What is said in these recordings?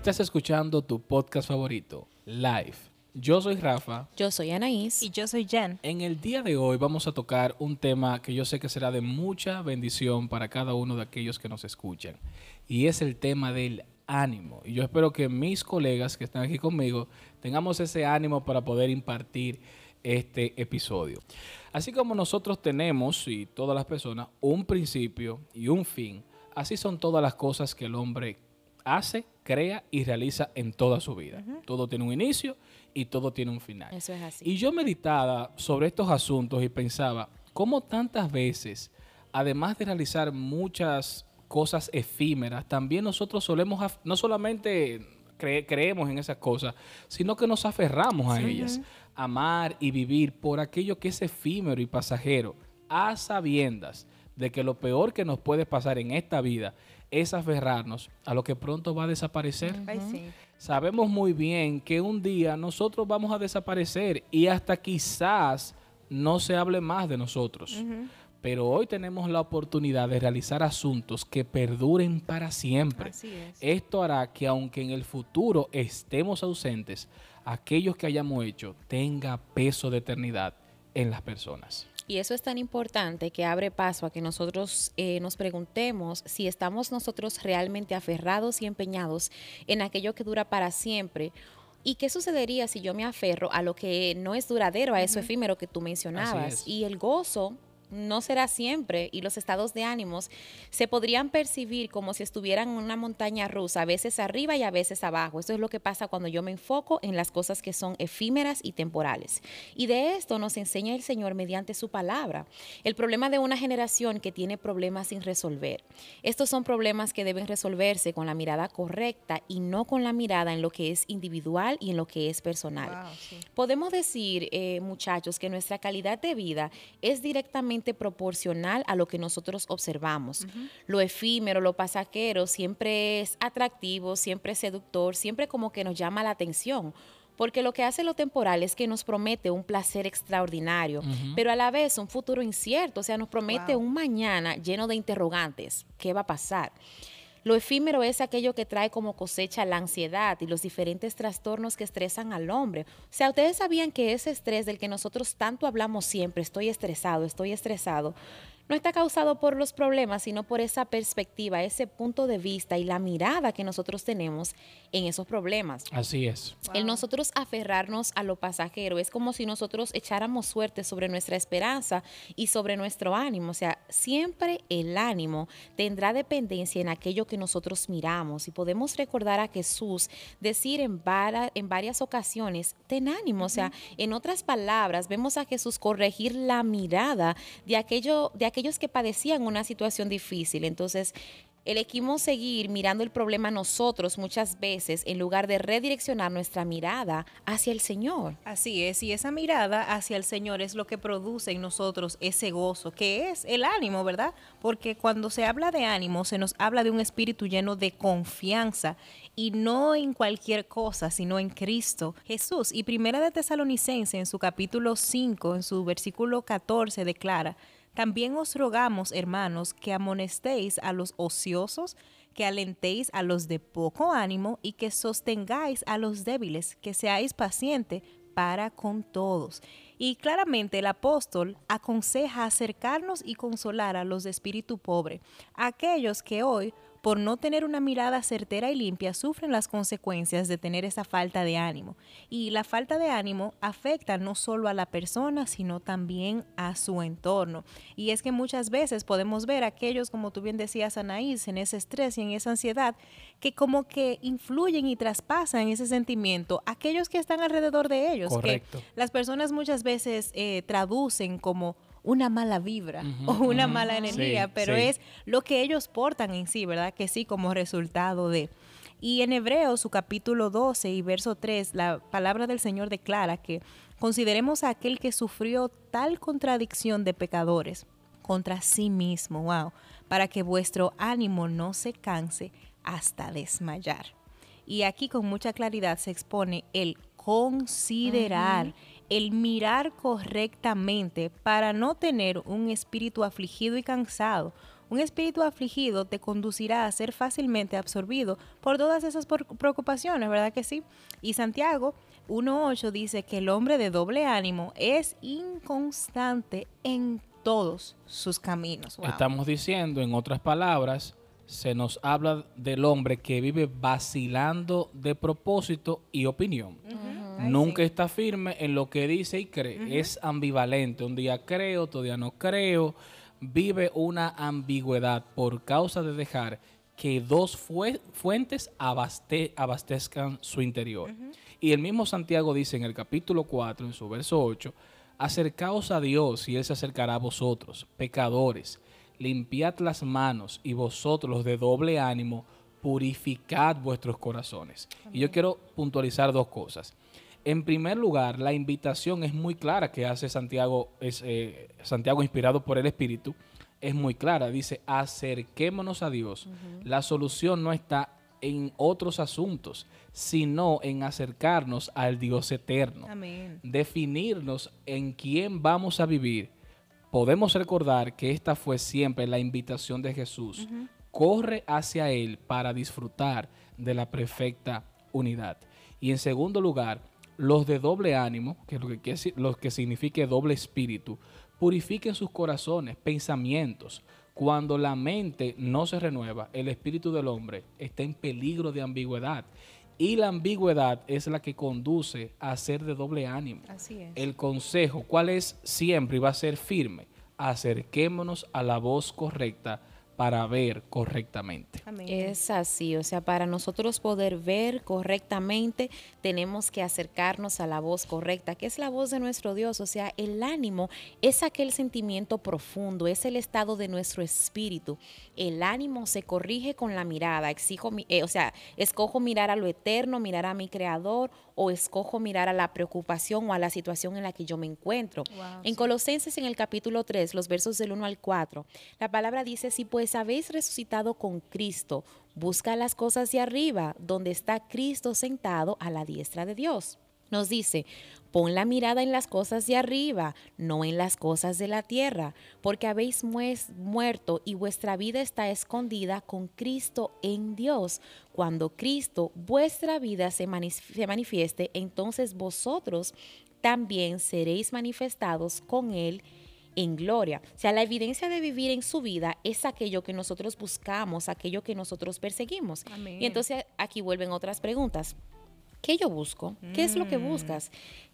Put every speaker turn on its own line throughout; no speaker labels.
Estás escuchando tu podcast favorito, Live. Yo soy Rafa.
Yo soy Anaís.
Y yo soy Jen.
En el día de hoy vamos a tocar un tema que yo sé que será de mucha bendición para cada uno de aquellos que nos escuchan. Y es el tema del ánimo. Y yo espero que mis colegas que están aquí conmigo tengamos ese ánimo para poder impartir este episodio. Así como nosotros tenemos, y todas las personas, un principio y un fin, así son todas las cosas que el hombre hace, crea y realiza en toda su vida. Todo tiene un inicio y todo tiene un final.
Eso es así.
Y yo meditaba sobre estos asuntos y pensaba, ¿cómo tantas veces, además de realizar muchas cosas efímeras, también nosotros solemos, no solamente cre- creemos en esas cosas, sino que nos aferramos a ellas, amar y vivir por aquello que es efímero y pasajero, a sabiendas de que lo peor que nos puede pasar en esta vida es aferrarnos a lo que pronto va a desaparecer. Sabemos muy bien que un día nosotros vamos a desaparecer y hasta quizás no se hable más de nosotros. Pero hoy tenemos la oportunidad de realizar asuntos que perduren para siempre.
Así es.
Esto hará que aunque en el futuro estemos ausentes, aquellos que hayamos hecho tenga peso de eternidad en las personas.
Y eso es tan importante que abre paso a que nosotros eh, nos preguntemos si estamos nosotros realmente aferrados y empeñados en aquello que dura para siempre. ¿Y qué sucedería si yo me aferro a lo que no es duradero, a eso efímero que tú mencionabas? Y el gozo no será siempre y los estados de ánimos se podrían percibir como si estuvieran en una montaña rusa, a veces arriba y a veces abajo. Esto es lo que pasa cuando yo me enfoco en las cosas que son efímeras y temporales. Y de esto nos enseña el Señor mediante su palabra. El problema de una generación que tiene problemas sin resolver. Estos son problemas que deben resolverse con la mirada correcta y no con la mirada en lo que es individual y en lo que es personal.
Wow, sí.
Podemos decir, eh, muchachos, que nuestra calidad de vida es directamente proporcional a lo que nosotros observamos. Lo efímero, lo pasajero, siempre es atractivo, siempre es seductor, siempre como que nos llama la atención. Porque lo que hace lo temporal es que nos promete un placer extraordinario, pero a la vez un futuro incierto, o sea, nos promete
Wow.
un mañana lleno de interrogantes. ¿Qué va a pasar? Lo efímero es aquello que trae como cosecha la ansiedad y los diferentes trastornos que estresan al hombre. O sea, ustedes sabían que ese estrés del que nosotros tanto hablamos siempre, estoy estresado, estoy estresado, no está causado por los problemas, sino por esa perspectiva, ese punto de vista y la mirada que nosotros tenemos en esos problemas.
Así es.
El nosotros aferrarnos a lo pasajero es como si nosotros echáramos suerte sobre nuestra esperanza y sobre nuestro ánimo. O sea, siempre el ánimo tendrá dependencia en aquello que nosotros miramos. Y podemos recordar a Jesús decir en, vara- en varias ocasiones, ten ánimo. O sea, en otras palabras, vemos a Jesús corregir la mirada de, aquello, de que padecían una situación difícil. Entonces, Elegimos seguir mirando el problema nosotros muchas veces en lugar de redireccionar nuestra mirada hacia el Señor.
Así es, y esa mirada hacia el Señor es lo que produce en nosotros ese gozo, que es el ánimo, ¿verdad? Porque cuando se habla de ánimo, se nos habla de un espíritu lleno de confianza y no en cualquier cosa, sino en Cristo Jesús. Y Primera de Tesalonicense, en su capítulo 5, en su versículo 14, declara, también os rogamos, hermanos, que amonestéis a los ociosos, que alentéis a los de poco ánimo y que sostengáis a los débiles, que seáis pacientes para con todos. Y claramente el apóstol aconseja acercarnos y consolar a los de espíritu pobre, aquellos que hoy, por no tener una mirada certera y limpia, sufren las consecuencias de tener esa falta de ánimo. Y la falta de ánimo afecta no solo a la persona, sino también a su entorno. Y es que muchas veces podemos ver a aquellos, como tú bien decías, Anaís, en ese estrés y en esa ansiedad, que como que influyen y traspasan ese sentimiento a aquellos que están alrededor de ellos.
Correcto.
Que las personas muchas veces eh, traducen como una mala vibra o una mala energía,
Sí,
pero
sí.
es lo que ellos portan en sí, ¿verdad? Que sí, como resultado de. Y en Hebreos, su capítulo 12 y verso 3, la palabra del Señor declara que consideremos a aquel que sufrió tal contradicción de pecadores contra sí mismo, wow, para que vuestro ánimo no se canse hasta desmayar. Y aquí con mucha claridad se expone el considerar, el mirar correctamente para no tener un espíritu afligido y cansado, Un espíritu afligido te conducirá a ser fácilmente absorbido por todas esas preocupaciones, ¿verdad que sí? Y Santiago 1.8 dice que el hombre de doble ánimo es inconstante en todos sus caminos.
Estamos diciendo, en otras palabras, se nos habla del hombre que vive vacilando de propósito y opinión. Nunca está firme en lo que dice y cree. Es ambivalente. Un día creo, otro día no creo. Vive una ambigüedad por causa de dejar que dos fuentes abastezcan su interior. Y el mismo Santiago dice en el capítulo 4, en su verso 8, acercaos a Dios y Él se acercará a vosotros, pecadores, limpiad las manos y vosotros los de doble ánimo, purificad vuestros corazones. Y yo quiero puntualizar dos cosas. En primer lugar, la invitación es muy clara que hace Santiago, es, eh, Santiago inspirado por el Espíritu, es muy clara. Dice, acerquémonos a Dios. La solución no está en otros asuntos, sino en acercarnos al Dios eterno. Definirnos en quién vamos a vivir. Podemos recordar que esta fue siempre la invitación de Jesús. Corre hacia Él para disfrutar de la perfecta unidad. Y en segundo lugar, los de doble ánimo, que es lo que, lo que significa doble espíritu, purifiquen sus corazones, pensamientos. Cuando la mente no se renueva, el espíritu del hombre está en peligro de ambigüedad. Y la ambigüedad es la que conduce a ser de doble ánimo.
Así es.
El consejo, ¿cuál es siempre y va a ser firme? Acerquémonos a la voz correcta para ver correctamente.
Es así, o sea, para nosotros poder ver correctamente tenemos que acercarnos a la voz correcta, que es la voz de nuestro Dios, o sea, el ánimo es aquel sentimiento profundo, es el estado de nuestro espíritu. El ánimo se corrige con la mirada, exijo, eh, o sea, escojo mirar a lo eterno, mirar a mi creador o escojo mirar a la preocupación o a la situación en la que yo me encuentro. en Colosenses en el capítulo 3, los versos del 1 al 4, la palabra dice, si pues habéis resucitado con Cristo, busca las cosas de arriba, donde está Cristo sentado a la diestra de Dios. Nos dice, pon la mirada en las cosas de arriba, no en las cosas de la tierra, porque habéis muerto y vuestra vida está escondida con Cristo en Dios. Cuando Cristo, vuestra vida, se, se manifieste, entonces vosotros también seréis manifestados con Él en gloria. O sea, la evidencia de vivir en su vida es aquello que nosotros buscamos, aquello que nosotros perseguimos. Y entonces aquí vuelven otras preguntas. ¿Qué yo busco? ¿Qué es lo que mm. buscas?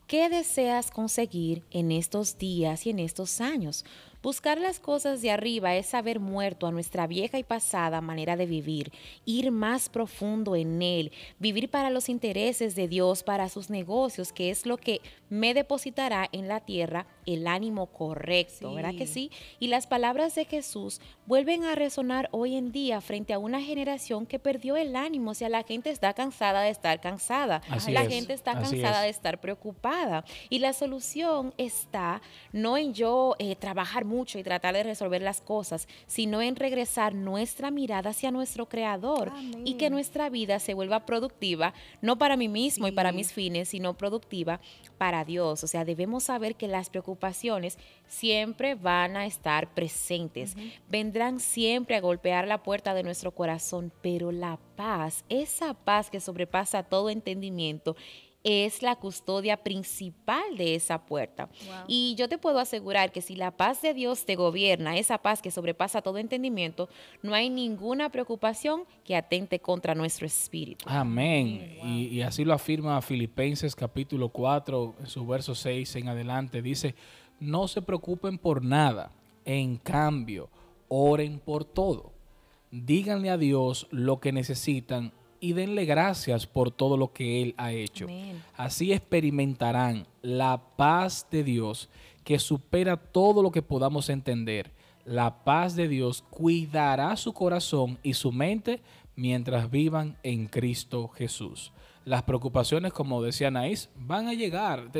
¿Qué deseas conseguir en estos días y en estos años? Buscar las cosas de arriba es haber muerto a nuestra vieja y pasada manera de vivir, ir más profundo en Él, vivir para los intereses de Dios, para sus negocios, que es lo que me depositará en la tierra el ánimo correcto, ¿verdad que sí? Y las palabras de Jesús vuelven a resonar hoy en día frente a una generación que perdió el ánimo, o sea, la gente está cansada de estar cansada, la gente está cansada de estar preocupada. Y la solución está no en yo eh, trabajar mucho, mucho y tratar de resolver las cosas, sino en regresar nuestra mirada hacia nuestro Creador y que nuestra vida se vuelva productiva, no para mí mismo y para mis fines, sino productiva para Dios. O sea, debemos saber que las preocupaciones siempre van a estar presentes, vendrán siempre a golpear la puerta de nuestro corazón, pero la paz, esa paz que sobrepasa todo entendimiento, es la custodia principal de esa puerta. Y yo te puedo asegurar que si la paz de Dios te gobierna, esa paz que sobrepasa todo entendimiento, no hay ninguna preocupación que atente contra nuestro espíritu.
Amén. y, así lo afirma Filipenses capítulo 4, en su verso 6 en adelante. Dice, no se preocupen por nada, en cambio, oren por todo. Díganle a Dios lo que necesitan y denle gracias por todo lo que Él ha hecho. Así experimentarán la paz de Dios que supera todo lo que podamos entender. La paz de Dios cuidará su corazón y su mente mientras vivan en Cristo Jesús. Las preocupaciones, como decía Naís, van a llegar.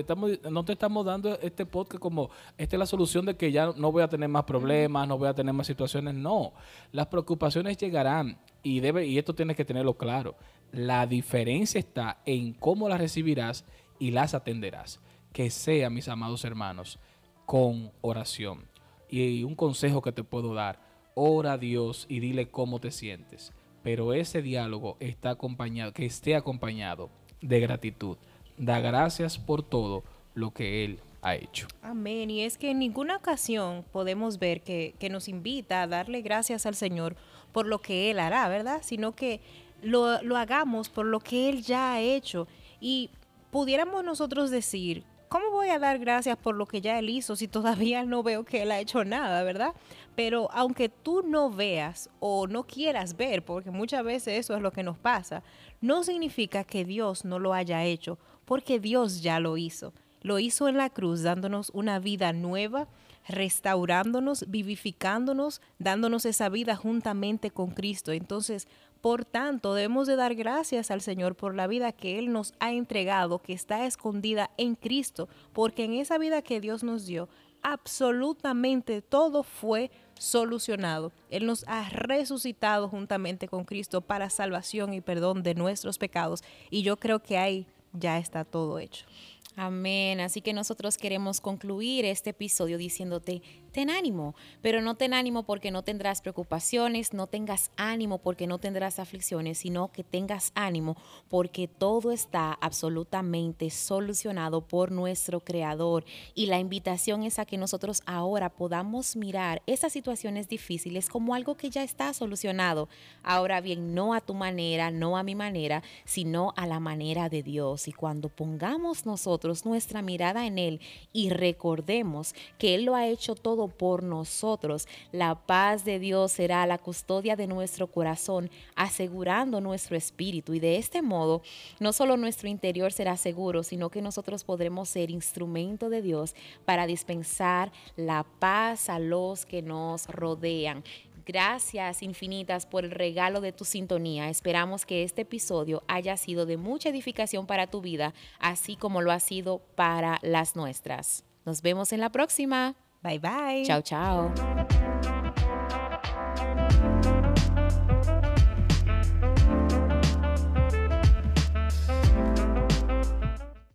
no te estamos dando este podcast como esta es la solución de que ya no voy a tener más problemas, no voy a tener más situaciones. No, las preocupaciones llegarán y, debe, y esto tienes que tenerlo claro. La diferencia está en cómo las recibirás y las atenderás. Que sea, mis amados hermanos, con oración. Y un consejo que te puedo dar, ora a Dios y dile cómo te sientes. Pero ese diálogo está acompañado, que esté acompañado de gratitud. Da gracias por todo lo que Él ha hecho.
Amén. Y es que en ninguna ocasión podemos ver que, que nos invita a darle gracias al Señor por lo que Él hará, ¿verdad? Sino que lo, lo hagamos por lo que Él ya ha hecho. Y pudiéramos nosotros decir, ¿cómo voy a dar gracias por lo que ya Él hizo si todavía no veo que Él ha hecho nada, verdad? Pero aunque tú no veas o no quieras ver, porque muchas veces eso es lo que nos pasa, no significa que Dios no lo haya hecho, porque Dios ya lo hizo. Lo hizo en la cruz dándonos una vida nueva, restaurándonos, vivificándonos, dándonos esa vida juntamente con Cristo. Entonces, por tanto, debemos de dar gracias al Señor por la vida que Él nos ha entregado, que está escondida en Cristo, porque en esa vida que Dios nos dio, absolutamente todo fue solucionado. Él nos ha resucitado juntamente con Cristo para salvación y perdón de nuestros pecados. Y yo creo que ahí ya está todo hecho.
Amén. Así que nosotros queremos concluir este episodio diciéndote, ten ánimo, pero no ten ánimo porque no tendrás preocupaciones, no tengas ánimo porque no tendrás aflicciones, sino que tengas ánimo porque todo está absolutamente solucionado por nuestro Creador. Y la invitación es a que nosotros ahora podamos mirar esas situaciones difíciles como algo que ya está solucionado. Ahora bien, no a tu manera, no a mi manera, sino a la manera de Dios. Y cuando pongamos nosotros nuestra mirada en Él y recordemos que Él lo ha hecho todo por nosotros, la paz de Dios será la custodia de nuestro corazón, asegurando nuestro espíritu. Y de este modo, no solo nuestro interior será seguro, sino que nosotros podremos ser instrumento de Dios para dispensar la paz a los que nos rodean. Gracias infinitas por el regalo de tu sintonía. Esperamos que este episodio haya sido de mucha edificación para tu vida, así como lo ha sido para las nuestras. Nos vemos en la próxima.
Bye bye.
Chao, chao.